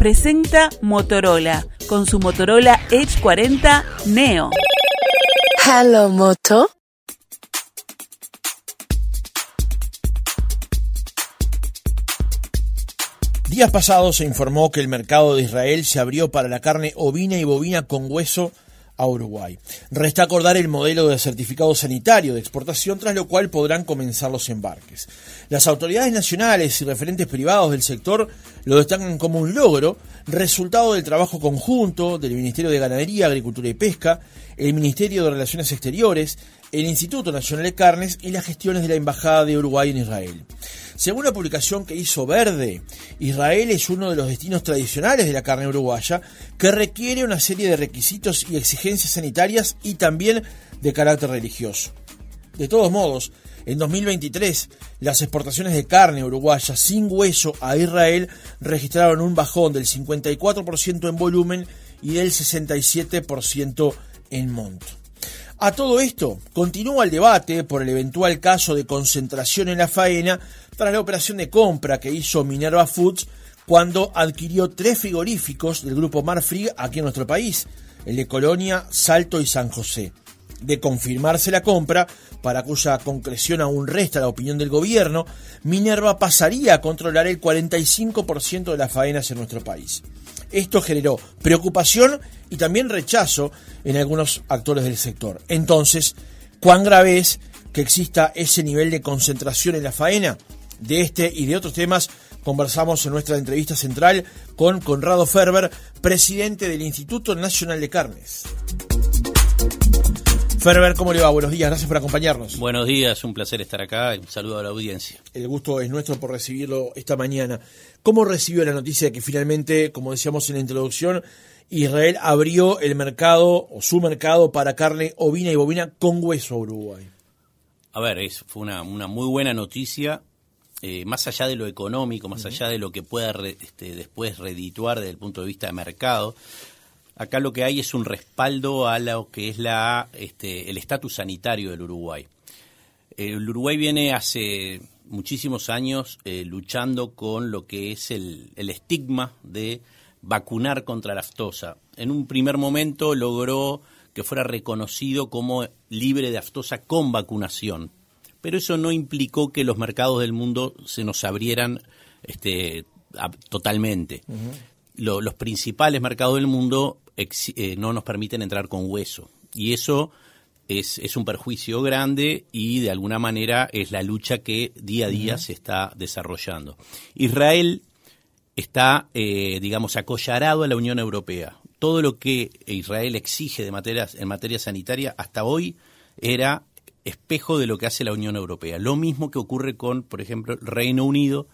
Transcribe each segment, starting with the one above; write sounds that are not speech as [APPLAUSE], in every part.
presenta Motorola con su Motorola Edge 40 Neo. Hello, Moto. Días pasados se informó que el mercado de Israel se abrió para la carne ovina y bovina con hueso a Uruguay. Resta acordar el modelo de certificado sanitario de exportación, tras lo cual podrán comenzar los embarques. Las autoridades nacionales y referentes privados del sector lo destacan como un logro, resultado del trabajo conjunto del Ministerio de Ganadería, Agricultura y Pesca, el Ministerio de Relaciones Exteriores, el Instituto Nacional de Carnes y las gestiones de la Embajada de Uruguay en Israel. Según la publicación que hizo Verde, Israel es uno de los destinos tradicionales de la carne uruguaya que requiere una serie de requisitos y exigencias sanitarias y también de carácter religioso. De todos modos, en 2023, las exportaciones de carne uruguaya sin hueso a Israel registraron un bajón del 54% en volumen y del 67% en monto. A todo esto, continúa el debate por el eventual caso de concentración en la faena tras la operación de compra que hizo Minerva Foods cuando adquirió tres frigoríficos del grupo Marfrig aquí en nuestro país, el de Colonia, Salto y San José. De confirmarse la compra, para cuya concreción aún resta la opinión del gobierno, Minerva pasaría a controlar el 45% de las faenas en nuestro país. Esto generó preocupación y también rechazo en algunos actores del sector. Entonces, ¿cuán grave es que exista ese nivel de concentración en la faena? De este y de otros temas conversamos en nuestra entrevista central con Conrado Ferber, presidente del Instituto Nacional de Carnes. Ferber, ¿cómo le va? Buenos días, gracias por acompañarnos. Buenos días, un placer estar acá, un saludo a la audiencia. El gusto es nuestro por recibirlo esta mañana. ¿Cómo recibió la noticia de que finalmente, como decíamos en la introducción, Israel abrió el mercado o su mercado para carne ovina y bovina con hueso a Uruguay? A ver, es, fue una, muy buena noticia, eh, más allá de lo económico, más allá de lo que pueda este, después redituar desde el punto de vista de mercado. Acá lo que hay es un respaldo a lo que es la, este, el estatus sanitario del Uruguay. El Uruguay viene hace muchísimos años eh, luchando con lo que es el, estigma de vacunar contra la aftosa. En un primer momento logró que fuera reconocido como libre de aftosa con vacunación, pero eso no implicó que los mercados del mundo se nos abrieran este, totalmente. los principales mercados del mundo eh, no nos permiten entrar con hueso. Y eso es, es, un perjuicio grande y de alguna manera es la lucha que día a día se está desarrollando. Israel está, eh, digamos, acollarado a la Unión Europea. Todo lo que Israel exige de materias, en materia sanitaria hasta hoy era espejo de lo que hace la Unión Europea. Lo mismo que ocurre con, por ejemplo, el Reino Unido,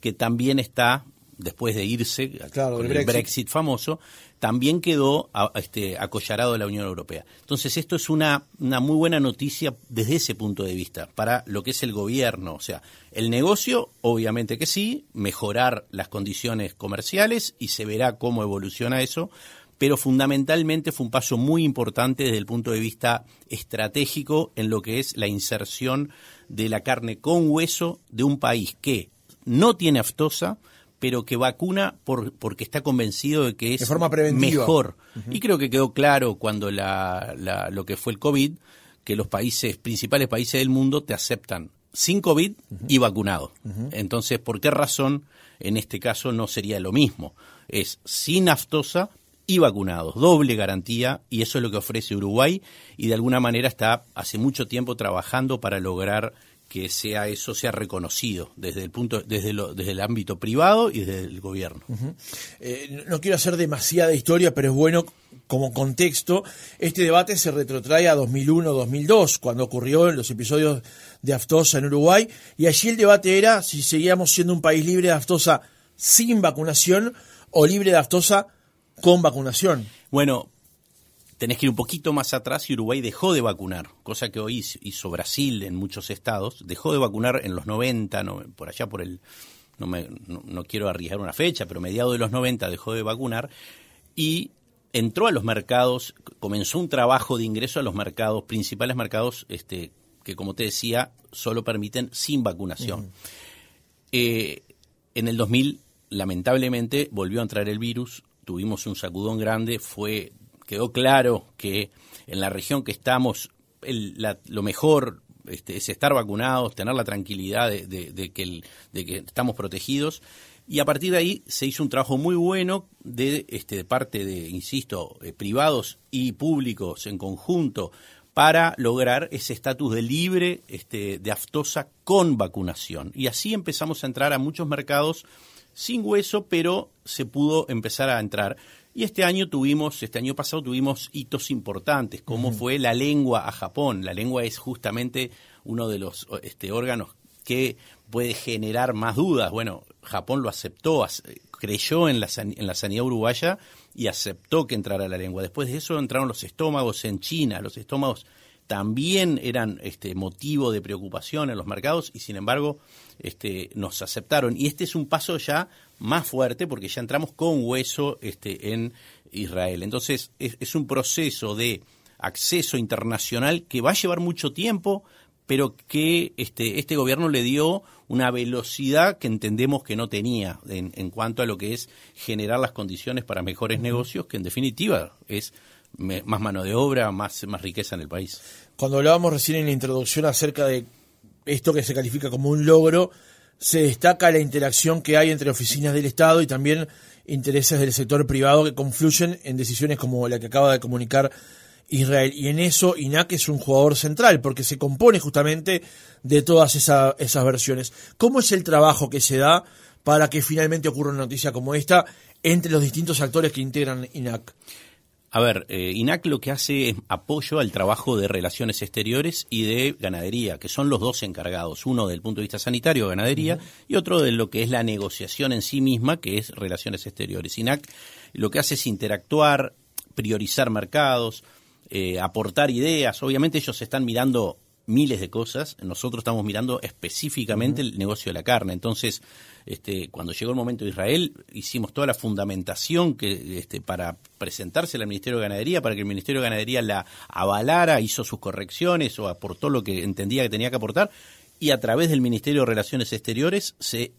que también está después de irse, claro, con el Brexit. famoso, también quedó este, acollarado de la Unión Europea. Entonces, esto es una, una muy buena noticia desde ese punto de vista, para lo que es el gobierno. O sea, el negocio, obviamente que sí, mejorar las condiciones comerciales y se verá cómo evoluciona eso, pero fundamentalmente fue un paso muy importante desde el punto de vista estratégico en lo que es la inserción de la carne con hueso de un país que no tiene aftosa, pero que vacuna por, porque está convencido de que es mejor. Y creo que quedó claro cuando la, lo que fue el COVID, que los países, principales países del mundo te aceptan sin COVID y vacunado. Entonces, ¿por qué razón en este caso no sería lo mismo? Es sin aftosa y vacunados, doble garantía, y eso es lo que ofrece Uruguay, y de alguna manera está hace mucho tiempo trabajando para lograr que sea eso sea reconocido desde el punto desde lo, desde el ámbito privado y desde el gobierno. Eh, no quiero hacer demasiada historia, pero es bueno como contexto. Este debate se retrotrae a 2001-2002, cuando ocurrió en los episodios de Aftosa en Uruguay, y allí el debate era si seguíamos siendo un país libre de Aftosa sin vacunación o libre de Aftosa con vacunación. Bueno, tenés que ir un poquito más atrás y Uruguay dejó de vacunar, cosa que hoy hizo Brasil en muchos estados, dejó de vacunar en los 90, por allá por el, no, me, no, quiero arriesgar una fecha, pero mediados de los 90 dejó de vacunar y entró a los mercados, comenzó un trabajo de ingreso a los mercados, principales mercados este, que como te decía, solo permiten sin vacunación. Eh, en el 2000 lamentablemente volvió a entrar el virus, tuvimos un sacudón grande, fue quedó claro que en la región que estamos lo mejor este, es estar vacunados, tener la tranquilidad de, que estamos protegidos. Y a partir de ahí se hizo un trabajo muy bueno de, este, de parte de, insisto, eh, privados y públicos en conjunto para lograr ese estatus de libre este, de aftosa con vacunación. Y así empezamos a entrar a muchos mercados sin hueso, pero se pudo empezar a entrar. Y este año tuvimos, este año pasado tuvimos hitos importantes, como fue la lengua a Japón. La lengua es justamente uno de los este, órganos que puede generar más dudas. Bueno, Japón lo aceptó, creyó en la, en la sanidad uruguaya y aceptó que entrara la lengua. Después de eso entraron los estómagos en China. Los estómagos también eran este, motivo de preocupación en los mercados y sin embargo este, nos aceptaron. Y este es un paso ya más fuerte porque ya entramos con hueso este, en Israel. Entonces es, un proceso de acceso internacional que va a llevar mucho tiempo, pero que este, este gobierno le dio una velocidad que entendemos que no tenía en, en cuanto a lo que es generar las condiciones para mejores negocios, que en definitiva es más mano de obra, más, más riqueza en el país. Cuando hablábamos recién en la introducción acerca de esto que se califica como un logro, se destaca la interacción que hay entre oficinas del Estado y también intereses del sector privado que confluyen en decisiones como la que acaba de comunicar Israel. Y en eso INAC es un jugador central, porque se compone justamente de todas esas versiones. ¿Cómo es el trabajo que se da para que finalmente ocurra una noticia como esta entre los distintos actores que integran INAC? A ver, eh, INAC lo que hace es apoyo al trabajo de relaciones exteriores y de ganadería, que son los dos encargados, uno del punto de vista sanitario, ganadería, y otro de lo que es la negociación en sí misma, que es relaciones exteriores. INAC lo que hace es interactuar, priorizar mercados, eh, aportar ideas. Obviamente ellos están mirando miles de cosas. Nosotros estamos mirando específicamente el negocio de la carne. Entonces, este, cuando llegó el momento de Israel, hicimos toda la fundamentación que, este, para presentarse al Ministerio de Ganadería, para que el Ministerio de Ganadería la avalara, hizo sus correcciones o aportó lo que entendía que tenía que aportar. Y a través del Ministerio de Relaciones Exteriores se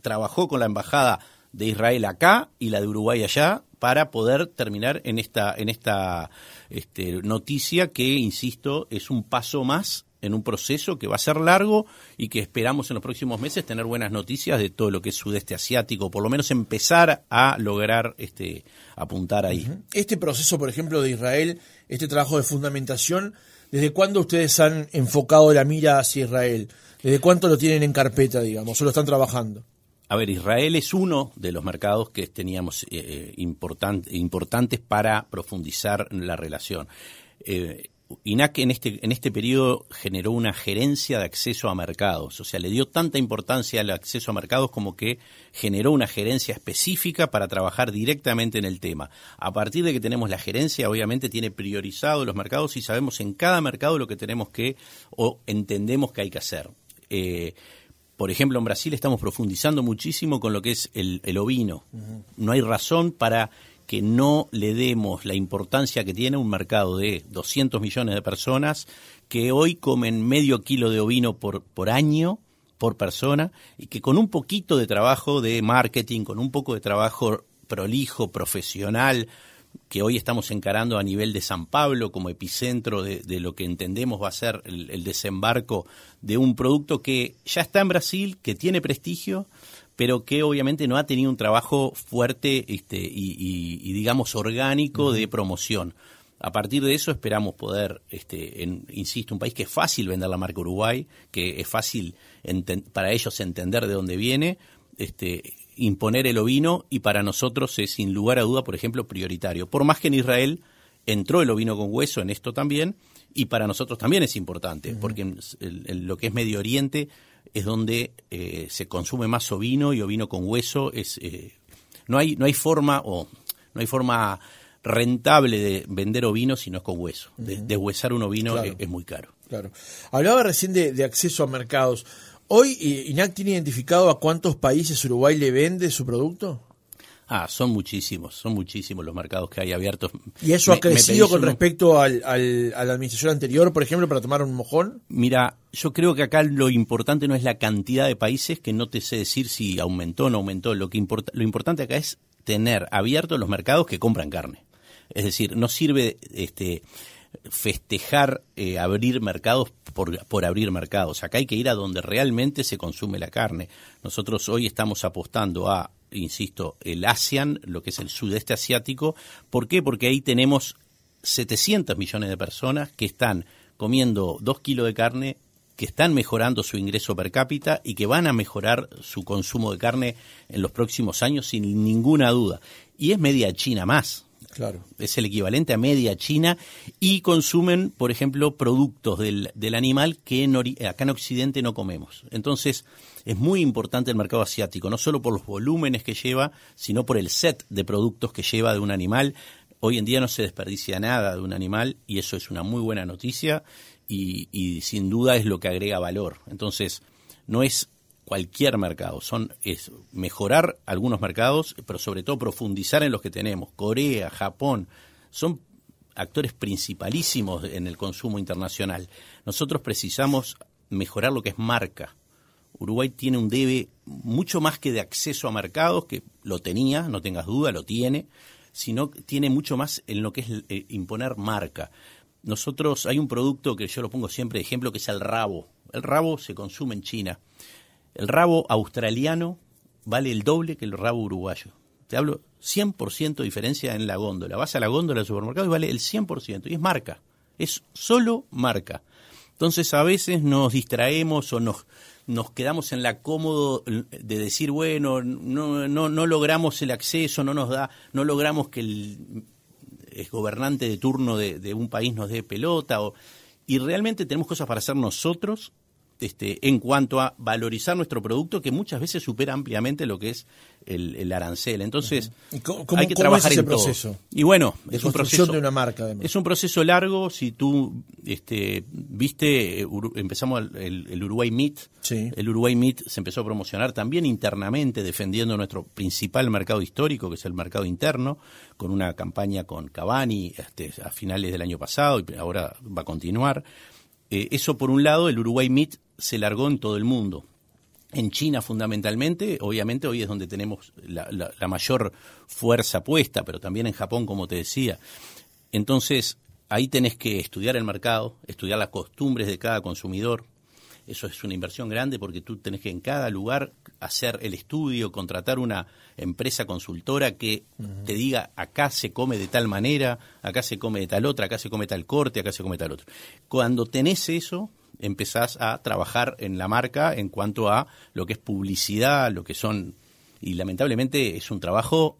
trabajó con la Embajada de Israel acá y la de Uruguay allá para poder terminar en esta, en esta este, noticia que, insisto, es un paso más en un proceso que va a ser largo y que esperamos en los próximos meses tener buenas noticias de todo lo que es sudeste asiático, por lo menos empezar a lograr este, apuntar ahí. Este proceso, por ejemplo, de Israel, este trabajo de fundamentación, ¿desde cuándo ustedes han enfocado la mira hacia Israel? ¿Desde cuánto lo tienen en carpeta, digamos, o lo están trabajando? A ver, Israel es uno de los mercados que teníamos eh, eh importantes para profundizar la relación. Eh, INAC en este, en este periodo generó una gerencia de acceso a mercados, o sea, le dio tanta importancia al acceso a mercados como que generó una gerencia específica para trabajar directamente en el tema. A partir de que tenemos la gerencia, obviamente tiene priorizado los mercados y sabemos en cada mercado lo que tenemos que o entendemos que hay que hacer. Eh, por ejemplo, en Brasil estamos profundizando muchísimo con lo que es el, ovino. No hay razón para que no le demos la importancia que tiene un mercado de 200 millones de personas que hoy comen medio kilo de ovino por, por año, por persona, y que con un poquito de trabajo de marketing, con un poco de trabajo prolijo, profesional, que hoy estamos encarando a nivel de San Pablo como epicentro de, lo que entendemos va a ser el, el, desembarco de un producto que ya está en Brasil, que tiene prestigio, pero que obviamente no ha tenido un trabajo fuerte este, y, digamos orgánico de promoción. A partir de eso esperamos poder, este, en, insisto, un país que es fácil vender la marca Uruguay, que es fácil para ellos entender de dónde viene, este, imponer el ovino y para nosotros es sin lugar a duda, por ejemplo, prioritario. Por más que en Israel entró el ovino con hueso en esto también y para nosotros también es importante, porque en lo que es Medio Oriente es donde eh, se consume más ovino y ovino con hueso. Es, eh, no, hay, no hay forma o no hay forma rentable de vender ovino si no es con hueso. De, huesar un ovino es, muy caro. Claro. Hablaba recién de, acceso a mercados. ¿Hoy INAC tiene identificado a cuántos países Uruguay le vende su producto? Ah, son muchísimos, son muchísimos los mercados que hay abiertos. ¿Y eso ha crecido con respecto al, a la administración anterior, por ejemplo, para tomar un mojón? Mira, yo creo que acá lo importante no es la cantidad de países, que no te sé decir si aumentó o no aumentó. Lo, que importa, lo importante acá es tener abiertos los mercados que compran carne. Es decir, no sirve este, festejar eh, abrir mercados por, por, abrir mercados. Acá hay que ir a donde realmente se consume la carne. Nosotros hoy estamos apostando a, insisto, el ASEAN, lo que es el sudeste asiático. ¿Por qué? Porque ahí tenemos 700 millones de personas que están comiendo dos kilos de carne que están mejorando su ingreso per cápita y que van a mejorar su consumo de carne en los próximos años sin ninguna duda. Y es media China más. Claro. Es el equivalente a media China y consumen, por ejemplo, productos del, del animal que en acá en Occidente no comemos. Entonces, es muy importante el mercado asiático, no solo por los volúmenes que lleva, sino por el set de productos que lleva de un animal. Hoy en día no se desperdicia nada de un animal y eso es una muy buena noticia y, y sin duda es lo que agrega valor. Entonces, no es cualquier mercado, son es mejorar algunos mercados, pero sobre todo profundizar en los que tenemos. Corea, Japón, son actores principalísimos en el consumo internacional. Nosotros precisamos mejorar lo que es marca. Uruguay tiene un debe mucho más que de acceso a mercados, que lo tenía, no tengas duda, lo tiene, sino tiene mucho más en lo que es eh, imponer marca. Nosotros hay un producto que yo lo pongo siempre de ejemplo, que es el rabo. El rabo se consume en China el rabo australiano vale el doble que el rabo uruguayo. Te hablo 100% diferencia en la góndola. Vas a la góndola del supermercado y vale el 100%. Y es marca. Es solo marca. Entonces a veces nos distraemos o nos, nos quedamos en la cómodo de decir, bueno, no, no, no logramos el acceso, no nos da, no logramos que el, gobernante de turno de, de, un país nos dé pelota. O, y realmente tenemos cosas para hacer nosotros este, en cuanto a valorizar nuestro producto que muchas veces supera ampliamente lo que es el, arancel. Entonces, hay que trabajar ese en proceso. Y bueno, es un proceso de una marca. Es un proceso largo. Si tú este, viste, eh, empezamos el, Uruguay Meat. El Uruguay Meat se empezó a promocionar también internamente, defendiendo nuestro principal mercado histórico, que es el mercado interno, con una campaña con Cavani este, a finales del año pasado y ahora va a continuar. Eh, eso por un lado, el Uruguay Meat se largó en todo el mundo. En China fundamentalmente, obviamente hoy es donde tenemos la, mayor fuerza puesta, pero también en Japón, como te decía. Entonces, ahí tenés que estudiar el mercado, estudiar las costumbres de cada consumidor. Eso es una inversión grande porque tú tenés que en cada lugar hacer el estudio, contratar una empresa consultora que te diga acá se come de tal manera, acá se come de tal otra, acá se come tal corte, acá se come tal otro. Cuando tenés eso, empezás a trabajar en la marca en cuanto a lo que es publicidad, lo que son y lamentablemente es un trabajo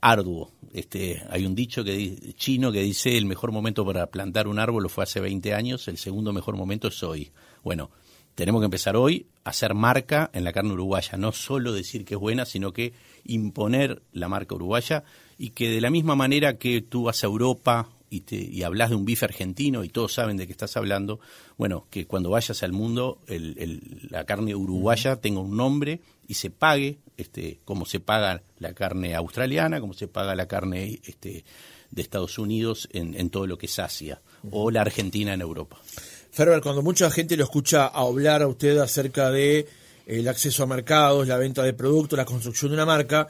arduo. Este, hay un dicho que chino que dice el mejor momento para plantar un árbol fue hace 20 años, el segundo mejor momento es hoy. Bueno, tenemos que empezar hoy a hacer marca en la carne uruguaya, no solo decir que es buena, sino que imponer la marca uruguaya y que de la misma manera que tú vas a Europa y, te, y hablas de un bife argentino y todos saben de qué estás hablando, bueno, que cuando vayas al mundo la carne uruguaya tenga un nombre y se pague este, como se paga la carne australiana, como se paga la carne este, de Estados Unidos en, en todo lo que es Asia o la Argentina en Europa. Ferber, cuando mucha gente lo escucha hablar a usted acerca de el acceso a mercados, la venta de productos, la construcción de una marca,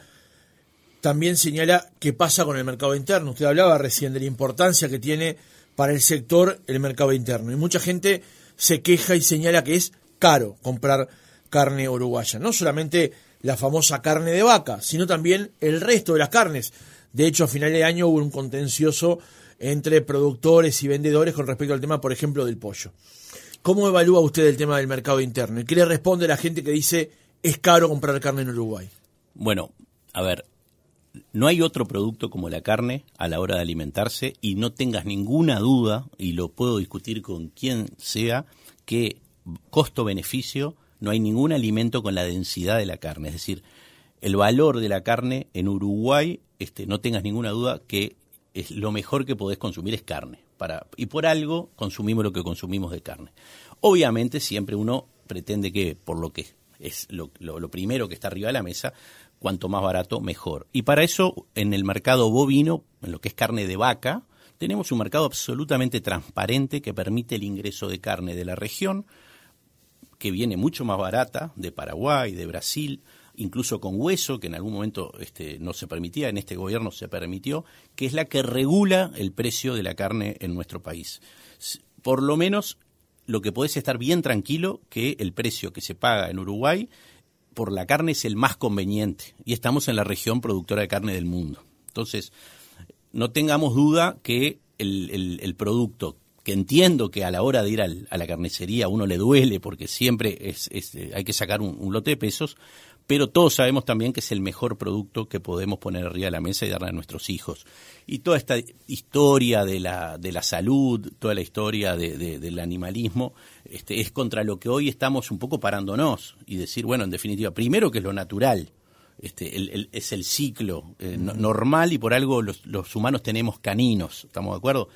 también señala qué pasa con el mercado interno. Usted hablaba recién de la importancia que tiene para el sector el mercado interno. Y mucha gente se queja y señala que es caro comprar carne uruguaya. No solamente la famosa carne de vaca, sino también el resto de las carnes. De hecho, a final de año hubo un contencioso entre productores y vendedores con respecto al tema, por ejemplo, del pollo. ¿Cómo evalúa usted el tema del mercado interno? ¿Y qué le responde a la gente que dice es caro comprar carne en Uruguay? Bueno, a ver, no hay otro producto como la carne a la hora de alimentarse y no tengas ninguna duda, y lo puedo discutir con quien sea, que costo-beneficio no hay ningún alimento con la densidad de la carne. Es decir, el valor de la carne en Uruguay, este, no tengas ninguna duda que es lo mejor que podés consumir es carne. Para, y por algo consumimos lo que consumimos de carne. Obviamente siempre uno pretende que, por lo que es lo, lo primero que está arriba de la mesa, cuanto más barato, mejor. Y para eso, en el mercado bovino, en lo que es carne de vaca, tenemos un mercado absolutamente transparente que permite el ingreso de carne de la región, que viene mucho más barata, de Paraguay, de Brasil, incluso con hueso, que en algún momento este, no se permitía, en este gobierno se permitió, que es la que regula el precio de la carne en nuestro país. Por lo menos lo que podés estar bien tranquilo que el precio que se paga en Uruguay por la carne es el más conveniente y estamos en la región productora de carne del mundo. Entonces, no tengamos duda que el, producto que entiendo que a la hora de ir a la carnicería uno le duele porque siempre es, hay que sacar un, lote de pesos, pero todos sabemos también que es el mejor producto que podemos poner arriba de la mesa y darle a nuestros hijos. Y toda esta historia de la, de la salud, toda la historia del animalismo, este, es contra lo que hoy estamos un poco parándonos y decir, bueno, en definitiva, primero que es lo natural, este, es el ciclo eh, normal y por algo los, humanos tenemos caninos, ¿estamos de acuerdo?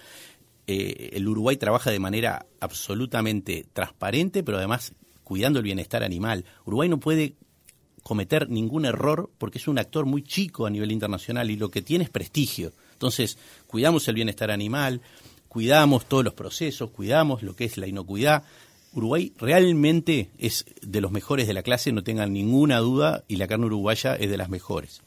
Eh, el Uruguay trabaja de manera absolutamente transparente, pero además cuidando el bienestar animal. Uruguay no puede cometer ningún error porque es un actor muy chico a nivel internacional y lo que tiene es prestigio. Entonces, cuidamos el bienestar animal, cuidamos todos los procesos, cuidamos lo que es la inocuidad. Uruguay realmente es de los mejores de la clase, no tengan ninguna duda, y la carne uruguaya es de las mejores.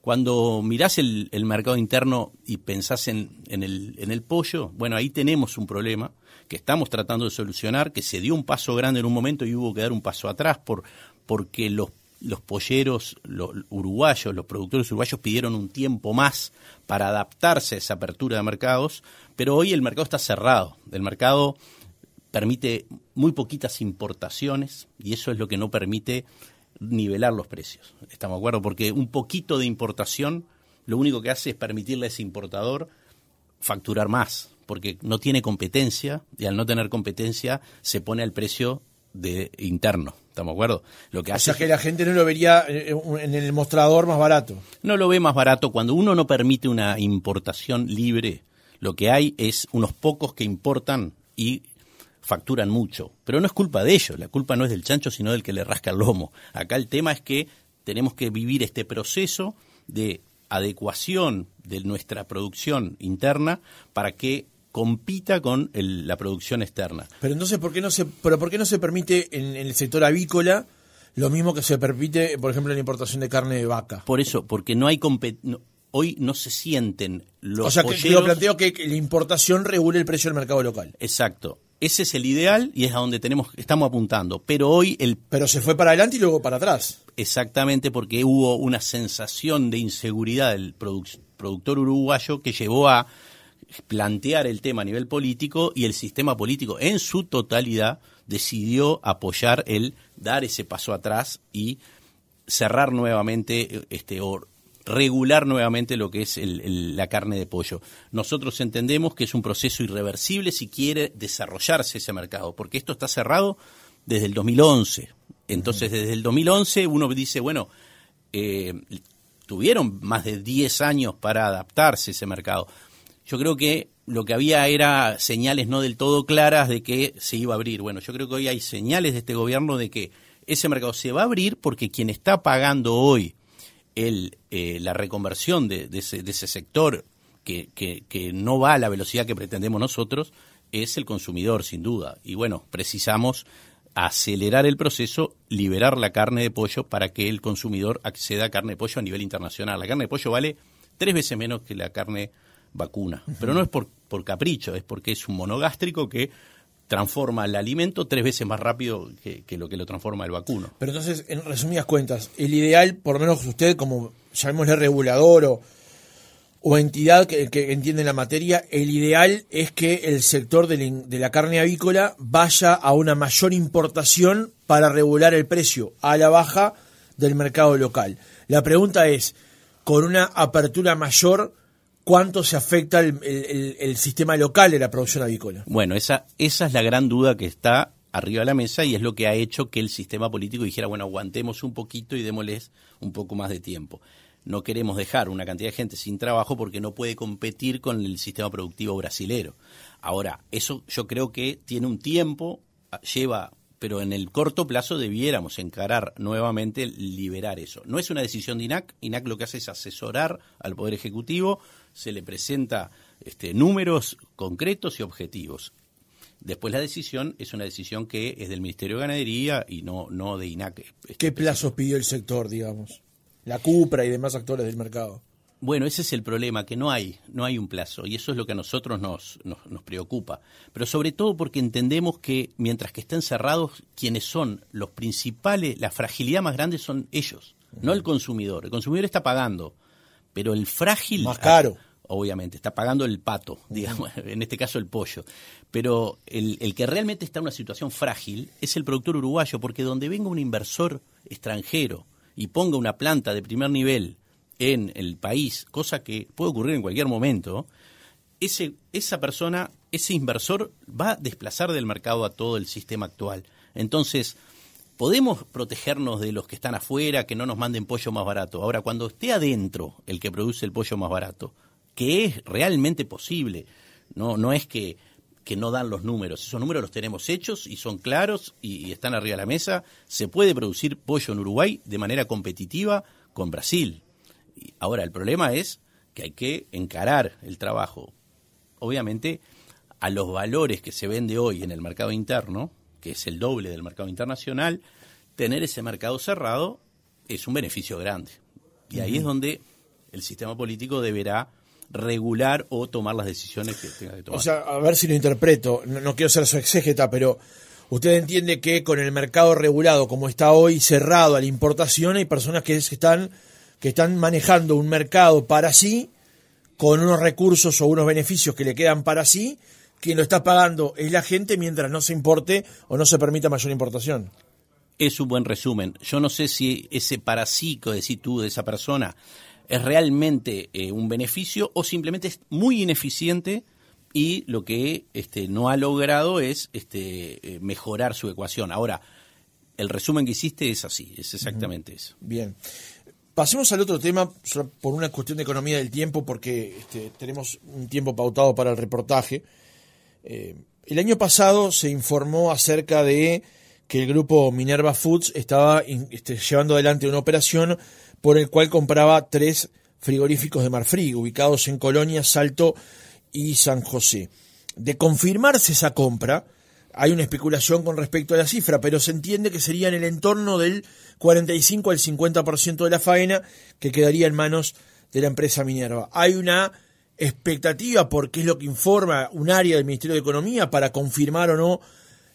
Cuando mirás el, mercado interno y pensás en, el, en el pollo, bueno, ahí tenemos un problema que estamos tratando de solucionar, que se dio un paso grande en un momento y hubo que dar un paso atrás por, porque los los polleros los uruguayos, los productores uruguayos pidieron un tiempo más para adaptarse a esa apertura de mercados, pero hoy el mercado está cerrado. El mercado permite muy poquitas importaciones y eso es lo que no permite nivelar los precios. ¿Estamos de acuerdo? Porque un poquito de importación lo único que hace es permitirle a ese importador facturar más, porque no tiene competencia y al no tener competencia se pone al precio de interno. ¿Estamos de acuerdo? Lo que hace o sea que la gente no lo vería eh, en el mostrador más barato. No lo ve más barato. Cuando uno no permite una importación libre, lo que hay es unos pocos que importan y facturan mucho. Pero no es culpa de ellos. La culpa no es del chancho, sino del que le rasca el lomo. Acá el tema es que tenemos que vivir este proceso de adecuación de nuestra producción interna para que compita con la producción externa. Pero entonces, ¿por qué no se, pero ¿por qué no se permite en, el sector avícola lo mismo que se permite, por ejemplo, en la importación de carne de vaca? Por eso, porque no hay hoy no se sienten los O sea, que yo planteo que la importación regule el precio del mercado local. Exacto. Ese es el ideal y es a donde tenemos estamos apuntando. Pero hoy el pero se fue para adelante y luego para atrás. Exactamente, porque hubo una sensación de inseguridad del productor uruguayo que llevó a plantear el tema a nivel político y el sistema político en su totalidad decidió apoyar el dar ese paso atrás y cerrar nuevamente este o regular nuevamente lo que es la carne de pollo. Nosotros entendemos que es un proceso irreversible si quiere desarrollarse ese mercado, porque esto está cerrado desde el 2011. Entonces, desde el 2011 uno dice, bueno, eh, tuvieron más de 10 años para adaptarse a ese mercado yo creo que lo que había era señales no del todo claras de que se iba a abrir. Bueno, yo creo que hoy hay señales de este gobierno de que ese mercado se va a abrir porque quien está pagando hoy el, eh, la reconversión de, ese, sector que, que, no va a la velocidad que pretendemos nosotros es el consumidor, sin duda. Y bueno, precisamos acelerar el proceso, liberar la carne de pollo para que el consumidor acceda a carne de pollo a nivel internacional. La carne de pollo vale tres veces menos que la carne vacuna. Pero no es por, por capricho, es porque es un monogástrico que transforma el alimento tres veces más rápido que, lo que lo transforma el vacuno. Pero entonces, en resumidas cuentas, el ideal, por lo menos usted como, llamémosle regulador o, o entidad que, entiende la materia, el ideal es que el sector de la, de la carne avícola vaya a una mayor importación para regular el precio a la baja del mercado local. La pregunta es, con una apertura mayor, cuánto se afecta el, sistema local de la producción avícola. Bueno, esa, esa es la gran duda que está arriba de la mesa y es lo que ha hecho que el sistema político dijera, bueno, aguantemos un poquito y démosles un poco más de tiempo. No queremos dejar una cantidad de gente sin trabajo porque no puede competir con el sistema productivo brasilero. Ahora, eso yo creo que tiene un tiempo, lleva pero en el corto plazo debiéramos encarar nuevamente liberar eso. No es una decisión de INAC, INAC lo que hace es asesorar al Poder Ejecutivo, se le presenta este, números concretos y objetivos. Después la decisión es una decisión que es del Ministerio de Ganadería y no, no de INAC. Este, ¿Qué plazos pidió el sector, digamos? La CUPRA y demás actores del mercado. Bueno, ese es el problema, que no hay, no hay un plazo, y eso es lo que a nosotros nos, nos, preocupa. Pero sobre todo porque entendemos que mientras que estén cerrados, quienes son los principales, la fragilidad más grande son ellos, no el consumidor. El consumidor está pagando, pero el frágil... Más caro. Obviamente, está pagando el pato, digamos, [LAUGHS] en este caso el pollo. Pero el, el que realmente está en una situación frágil es el productor uruguayo, porque donde venga un inversor extranjero y ponga una planta de primer nivel, en el país, cosa que puede ocurrir en cualquier momento, ese, esa persona, ese inversor va a desplazar del mercado a todo el sistema actual. Entonces, podemos protegernos de los que están afuera, que no nos manden pollo más barato. Ahora, cuando esté adentro el que produce el pollo más barato, que es realmente posible, no, no es que, que no dan los números, esos números los tenemos hechos y son claros y están arriba de la mesa, se puede producir pollo en Uruguay de manera competitiva con Brasil. Ahora, el problema es que hay que encarar el trabajo, obviamente, a los valores que se vende hoy en el mercado interno, que es el doble del mercado internacional, tener ese mercado cerrado es un beneficio grande. Y ahí es donde el sistema político deberá regular o tomar las decisiones que tenga que tomar. O sea, a ver si lo interpreto, no, quiero ser su exégeta, pero usted entiende que con el mercado regulado como está hoy, cerrado a la importación, hay personas que están que están manejando un mercado para sí, con unos recursos o unos beneficios que le quedan para sí, quien lo está pagando es la gente mientras no se importe o no se permita mayor importación. Es un buen resumen. Yo no sé si ese para sí que decís tú de esa persona es realmente eh, un beneficio o simplemente es muy ineficiente y lo que este, no ha logrado es este, eh, mejorar su ecuación. Ahora, el resumen que hiciste es así, es exactamente eso. Bien. Pasemos al otro tema, por una cuestión de economía del tiempo, porque este, tenemos un tiempo pautado para el reportaje. Eh, el año pasado se informó acerca de que el grupo Minerva Foods estaba este, llevando adelante una operación por el cual compraba tres frigoríficos de Marfrig, ubicados en Colonia, Salto y San José. De confirmarse esa compra, hay una especulación con respecto a la cifra, pero se entiende que sería en el entorno del 45 al 50% de la faena que quedaría en manos de la empresa Minerva. Hay una expectativa, porque es lo que informa un área del Ministerio de Economía, para confirmar o no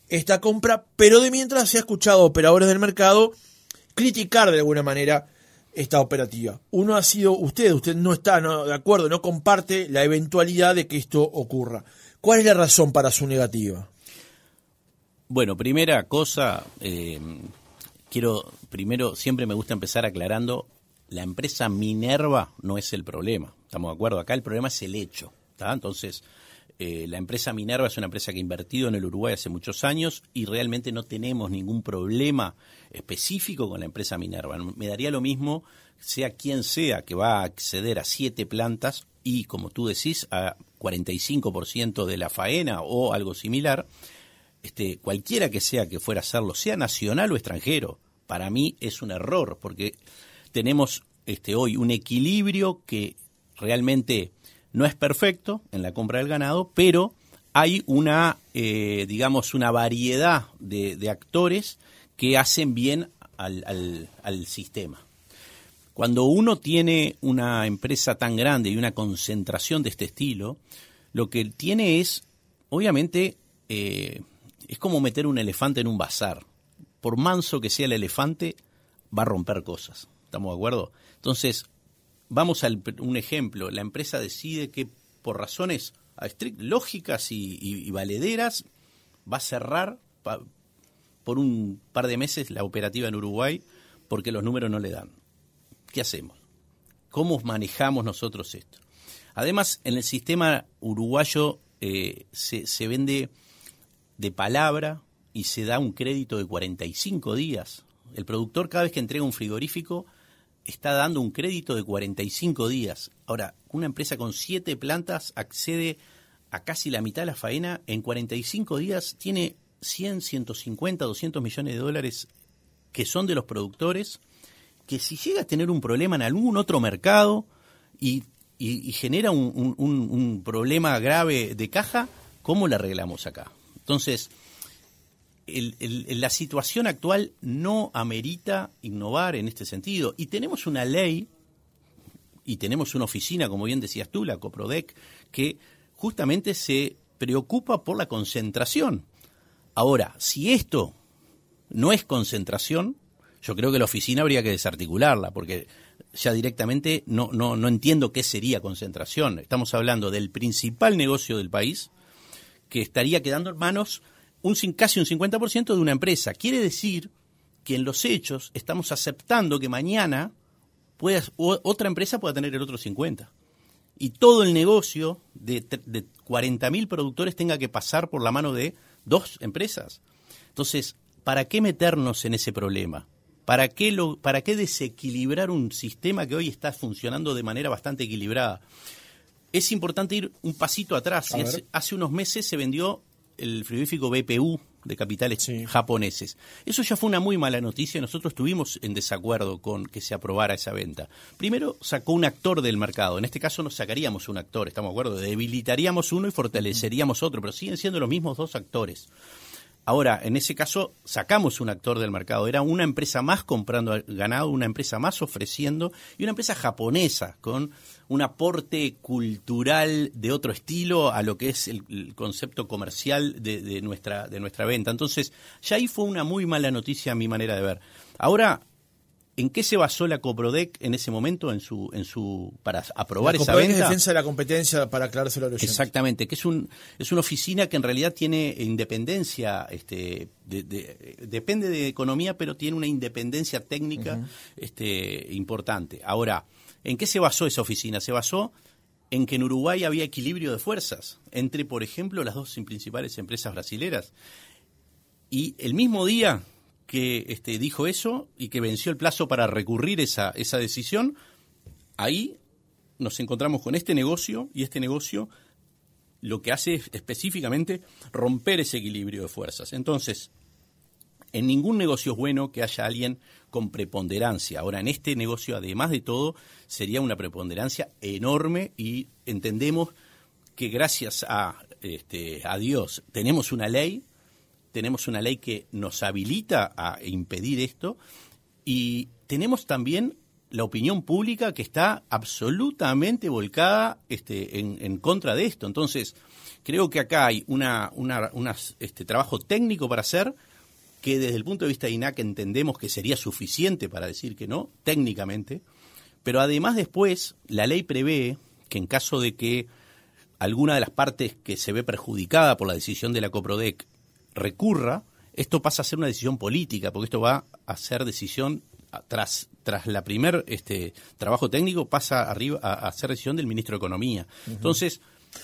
esta compra, pero de mientras se ha escuchado operadores del mercado criticar de alguna manera esta operativa. Uno ha sido usted, usted no está de acuerdo, no comparte la eventualidad de que esto ocurra. ¿Cuál es la razón para su negativa? Bueno, primera cosa, eh, quiero, primero, siempre me gusta empezar aclarando, la empresa Minerva no es el problema, ¿estamos de acuerdo? Acá el problema es el hecho, ¿está? Entonces, eh, la empresa Minerva es una empresa que ha invertido en el Uruguay hace muchos años y realmente no tenemos ningún problema específico con la empresa Minerva. Me daría lo mismo, sea quien sea, que va a acceder a siete plantas y, como tú decís, a 45% de la faena o algo similar, este, cualquiera que sea que fuera a hacerlo, sea nacional o extranjero, para mí es un error, porque tenemos este, hoy un equilibrio que realmente no es perfecto en la compra del ganado, pero hay una, eh, digamos, una variedad de, actores que hacen bien al, sistema. Cuando uno tiene una empresa tan grande y una concentración de este estilo, lo que tiene es, obviamente, eh, es como meter un elefante en un bazar. Por manso que sea el elefante, va a romper cosas. ¿Estamos de acuerdo? Entonces, vamos a un ejemplo. La empresa decide que por razones lógicas y, valederas va a cerrar por un par de meses la operativa en Uruguay porque los números no le dan. ¿Qué hacemos? ¿Cómo manejamos nosotros esto? Además, en el sistema uruguayo eh, se, se vende de palabra y se da un crédito de 45 días. El productor cada vez que entrega un frigorífico está dando un crédito de 45 días. Ahora, una empresa con siete plantas accede a casi la mitad de la faena, en 45 días tiene 100, 150, 200 millones de dólares que son de los productores, que si llega a tener un problema en algún otro mercado y, genera un, problema grave de caja, ¿cómo la arreglamos acá? Entonces, la situación actual no amerita innovar en este sentido. Y tenemos una ley y tenemos una oficina, como bien decías tú, la COPRODEC, que justamente se preocupa por la concentración. Ahora, si esto no es concentración, yo creo que la oficina habría que desarticularla, porque ya directamente no, no, no entiendo qué sería concentración. Estamos hablando del principal negocio del país que estaría quedando en manos un, casi un 50% de una empresa. Quiere decir que en los hechos estamos aceptando que mañana pueda, otra empresa pueda tener el otro 50%. Y todo el negocio de, de 40.000 productores tenga que pasar por la mano de dos empresas. Entonces, ¿para qué meternos en ese problema? ¿Para qué, lo, ¿Para qué desequilibrar un sistema que hoy está funcionando de manera bastante equilibrada? Es importante ir un pasito atrás. Hace, unos meses se vendió el frigorífico BPU de capitales japoneses. Eso ya fue una muy mala noticia. Nosotros estuvimos en desacuerdo con que se aprobara esa venta. Primero sacó un actor del mercado. En este caso no sacaríamos un actor, estamos de acuerdo. Debilitaríamos uno y fortaleceríamos otro, pero siguen siendo los mismos dos actores. Ahora, en ese caso, sacamos un actor del mercado. Era una empresa más comprando ganado, una empresa más ofreciendo y una empresa japonesa con un aporte cultural de otro estilo a lo que es el, concepto comercial de, nuestra, de nuestra venta. Entonces, ya ahí fue una muy mala noticia a mi manera de ver. Ahora, ¿En qué se basó la Coprodec en ese momento en su, en su, para aprobar esa venta? Es defensa de la competencia para aclarárselo a los Exactamente, que es, un, es una oficina que en realidad tiene independencia, este, depende de economía, pero tiene una independencia técnica este, importante. Ahora, ¿en qué se basó esa oficina? Se basó en que en Uruguay había equilibrio de fuerzas entre, por ejemplo, las dos principales empresas brasileras. Y el mismo día que este, dijo eso y que venció el plazo para recurrir esa, esa decisión, ahí nos encontramos con este negocio y este negocio lo que hace es específicamente romper ese equilibrio de fuerzas. Entonces, en ningún negocio es bueno que haya alguien con preponderancia. Ahora, en este negocio, además de todo, sería una preponderancia enorme y entendemos que gracias a, este, a Dios tenemos una ley tenemos una ley que nos habilita a impedir esto y tenemos también la opinión pública que está absolutamente volcada este, en, contra de esto. Entonces, creo que acá hay una, una, este, trabajo técnico para hacer que desde el punto de vista de INAC entendemos que sería suficiente para decir que no, técnicamente, pero además después la ley prevé que en caso de que alguna de las partes que se ve perjudicada por la decisión de la COPRODEC recurra, esto pasa a ser una decisión política, porque esto va a ser decisión tras tras la primer este trabajo técnico pasa arriba a, ser decisión del ministro de economía. Entonces,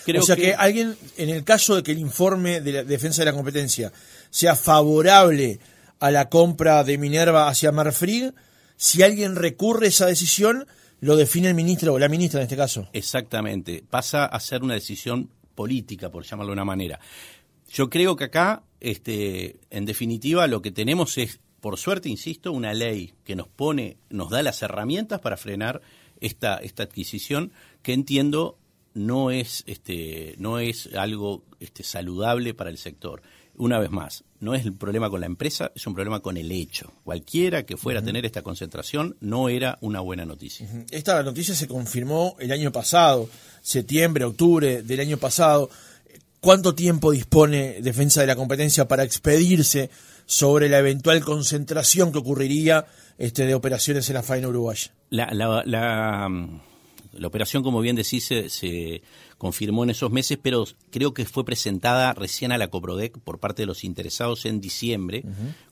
creo o sea que... alguien en el caso de que el informe de la defensa de la competencia sea favorable a la compra de Minerva hacia Marfrig, si alguien recurre a esa decisión, lo define el ministro o la ministra en este caso. Exactamente, pasa a ser una decisión política, por llamarlo de una manera. Yo creo que acá, este, en definitiva, lo que tenemos es, por suerte, insisto, una ley que nos pone, nos da las herramientas para frenar esta, esta adquisición, que entiendo no es, este, no es algo este, saludable para el sector. Una vez más, no es el problema con la empresa, es un problema con el hecho. Cualquiera que fuera a tener esta concentración no era una buena noticia. Esta noticia se confirmó el año pasado, septiembre, octubre del año pasado. ¿Cuánto tiempo dispone Defensa de la Competencia para expedirse sobre la eventual concentración que ocurriría este, de operaciones en la faena uruguaya? La, mm, la, operación, como bien decís, se, confirmó en esos meses, pero creo que fue presentada recién a la Coprodec por parte de los interesados en diciembre,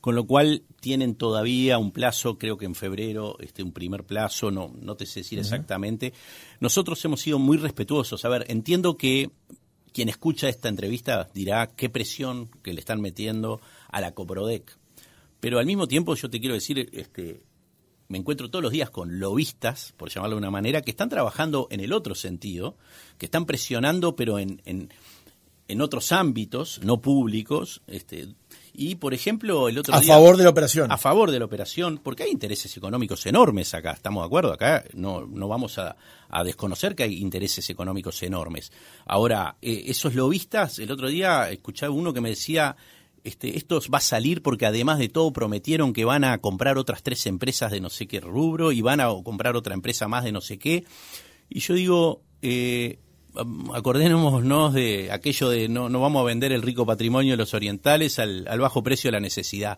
con lo cual tienen todavía un plazo, creo que en febrero, este, un primer plazo, no, no te sé decir exactamente. Nosotros hemos sido muy respetuosos. A ver, entiendo que quien escucha esta entrevista dirá qué presión que le están metiendo a la Coprodec. Pero al mismo tiempo yo te quiero decir, este, me encuentro todos los días con lobistas, por llamarlo de una manera, que están trabajando en el otro sentido, que están presionando, pero en, en, otros ámbitos, no públicos, este, Y, por ejemplo, el otro a día... A favor de la operación. A favor de la operación, porque hay intereses económicos enormes acá, ¿estamos de acuerdo? Acá no, no vamos a, a desconocer que hay intereses económicos enormes. Ahora, eh, esos lobistas, el otro día escuchaba uno que me decía, este, esto va a salir porque además de todo prometieron que van a comprar otras tres empresas de no sé qué rubro y van a comprar otra empresa más de no sé qué. Y yo digo, eh, acordémonos de aquello de no, no vamos a vender el rico patrimonio de los orientales al, al bajo precio de la necesidad.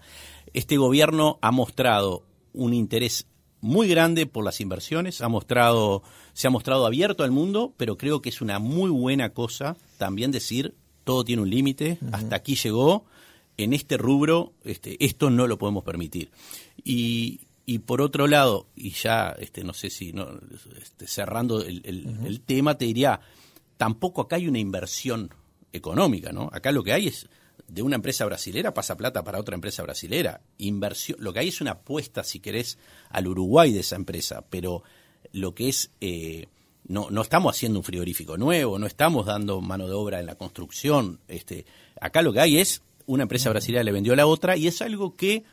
Este gobierno ha mostrado un interés muy grande por las inversiones, ha mostrado, se ha mostrado abierto al mundo, pero creo que es una muy buena cosa también decir todo tiene un límite, hasta aquí llegó, en este rubro este, esto no lo podemos permitir. Y, y por otro lado, y ya este, no sé si no, este, cerrando el, el, el, tema, te diría, tampoco acá hay una inversión económica, ¿no? Acá lo que hay es de una empresa brasilera pasa plata para otra empresa brasilera. Inversión, lo que hay es una apuesta, si querés, al Uruguay de esa empresa, pero lo que es eh, no, no estamos haciendo un frigorífico nuevo, no estamos dando mano de obra en la construcción. Este, acá lo que hay es una empresa brasileña le vendió a la otra y es algo que,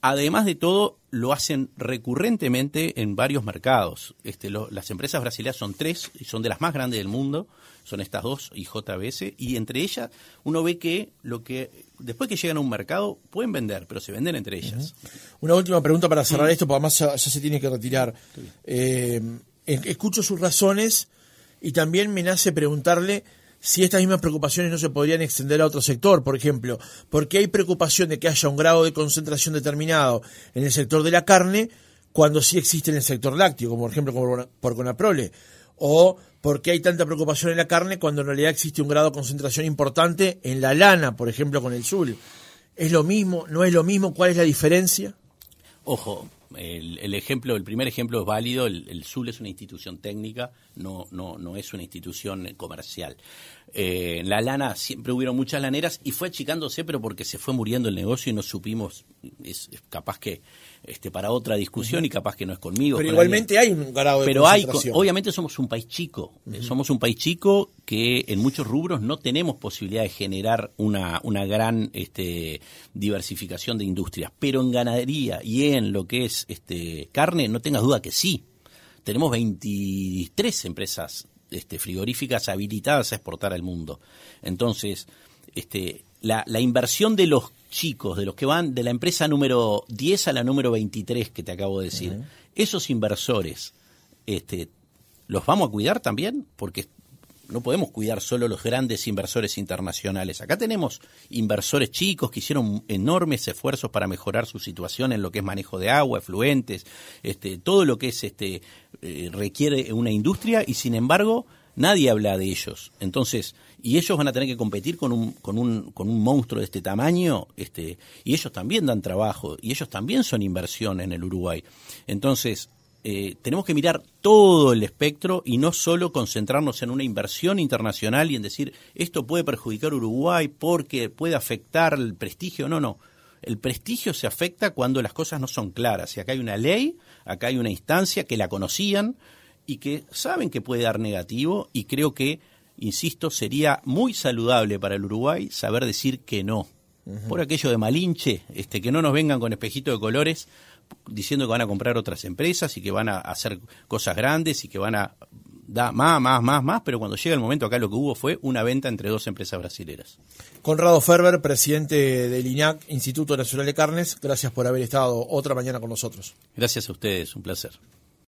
además de todo, lo hacen recurrentemente en varios mercados. Este, lo, las empresas brasileñas son tres y son de las más grandes del mundo, son estas dos y JBS, y entre ellas uno ve que lo que después que llegan a un mercado pueden vender, pero se venden entre ellas. Uh -huh. Una última pregunta para cerrar esto, porque además ya, ya se tiene que retirar. Eh, escucho sus razones y también me nace preguntarle si estas mismas preocupaciones no se podrían extender a otro sector, por ejemplo, porque hay preocupación de que haya un grado de concentración determinado en el sector de la carne cuando sí existe en el sector lácteo, como por ejemplo por Conaprole, o porque hay tanta preocupación en la carne cuando en realidad existe un grado de concentración importante en la lana, por ejemplo, con el sul. ¿Es lo mismo? ¿No es lo mismo? ¿Cuál es la diferencia? Ojo, el, el, ejemplo, el primer ejemplo es válido. El, el, SUL es una institución técnica, no, no, no es una institución comercial. Eh, en la lana siempre hubieron muchas laneras y fue achicándose, pero porque se fue muriendo el negocio y no supimos. Es, es capaz que este, para otra discusión uh -huh. y capaz que no es conmigo. Pero igualmente hay un grado de Pero hay, obviamente somos un país chico. Uh -huh. Somos un país chico que en muchos rubros no tenemos posibilidad de generar una, una gran este, diversificación de industrias. Pero en ganadería y en lo que es este, carne, no tengas duda que sí. Tenemos 23 empresas este, frigoríficas habilitadas a exportar al mundo. Entonces, este, la, la, inversión de los chicos, de los que van de la empresa número 10 a la número 23 que te acabo de decir, uh -huh. esos inversores, este, ¿los vamos a cuidar también? Porque no podemos cuidar solo los grandes inversores internacionales. Acá tenemos inversores chicos que hicieron enormes esfuerzos para mejorar su situación en lo que es manejo de agua, efluentes, este, todo lo que es este eh, requiere una industria y sin embargo nadie habla de ellos. Entonces, y ellos van a tener que competir con un, con un, con un monstruo de este tamaño, este, y ellos también dan trabajo, y ellos también son inversión en el Uruguay. Entonces, eh, tenemos que mirar todo el espectro y no solo concentrarnos en una inversión internacional y en decir esto puede perjudicar a Uruguay porque puede afectar el prestigio. No, no. El prestigio se afecta cuando las cosas no son claras. Y acá hay una ley, acá hay una instancia que la conocían y que saben que puede dar negativo y creo que, insisto, sería muy saludable para el Uruguay saber decir que no. Uh -huh. Por aquello de Malinche, este, que no nos vengan con espejito de colores diciendo que van a comprar otras empresas y que van a hacer cosas grandes y que van a dar más, más, más, más, pero cuando llega el momento acá lo que hubo fue una venta entre dos empresas brasileras. Conrado Ferber, presidente del INAC, Instituto Nacional de Carnes, gracias por haber estado otra mañana con nosotros. Gracias a ustedes, un placer.